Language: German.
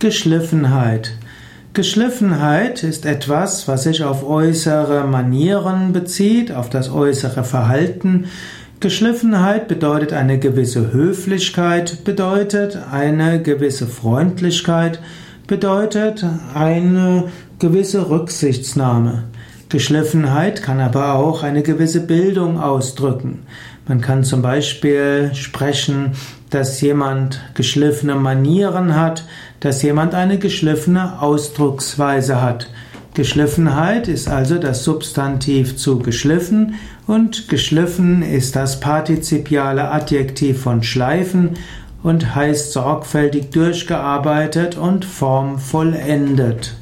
Geschliffenheit. Geschliffenheit ist etwas, was sich auf äußere Manieren bezieht, auf das äußere Verhalten. Geschliffenheit bedeutet eine gewisse Höflichkeit, bedeutet eine gewisse Freundlichkeit, bedeutet eine gewisse Rücksichtsnahme. Geschliffenheit kann aber auch eine gewisse Bildung ausdrücken. Man kann zum Beispiel sprechen, dass jemand geschliffene Manieren hat, dass jemand eine geschliffene Ausdrucksweise hat. Geschliffenheit ist also das Substantiv zu geschliffen und geschliffen ist das partizipiale Adjektiv von schleifen und heißt sorgfältig durchgearbeitet und formvollendet.